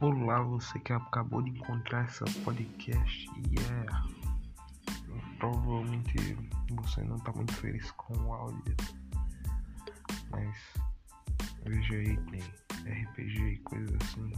Olá, você que acabou de encontrar essa podcast e yeah. é. Provavelmente você não tá muito feliz com o áudio. Mas veja aí, tem RPG e coisas assim.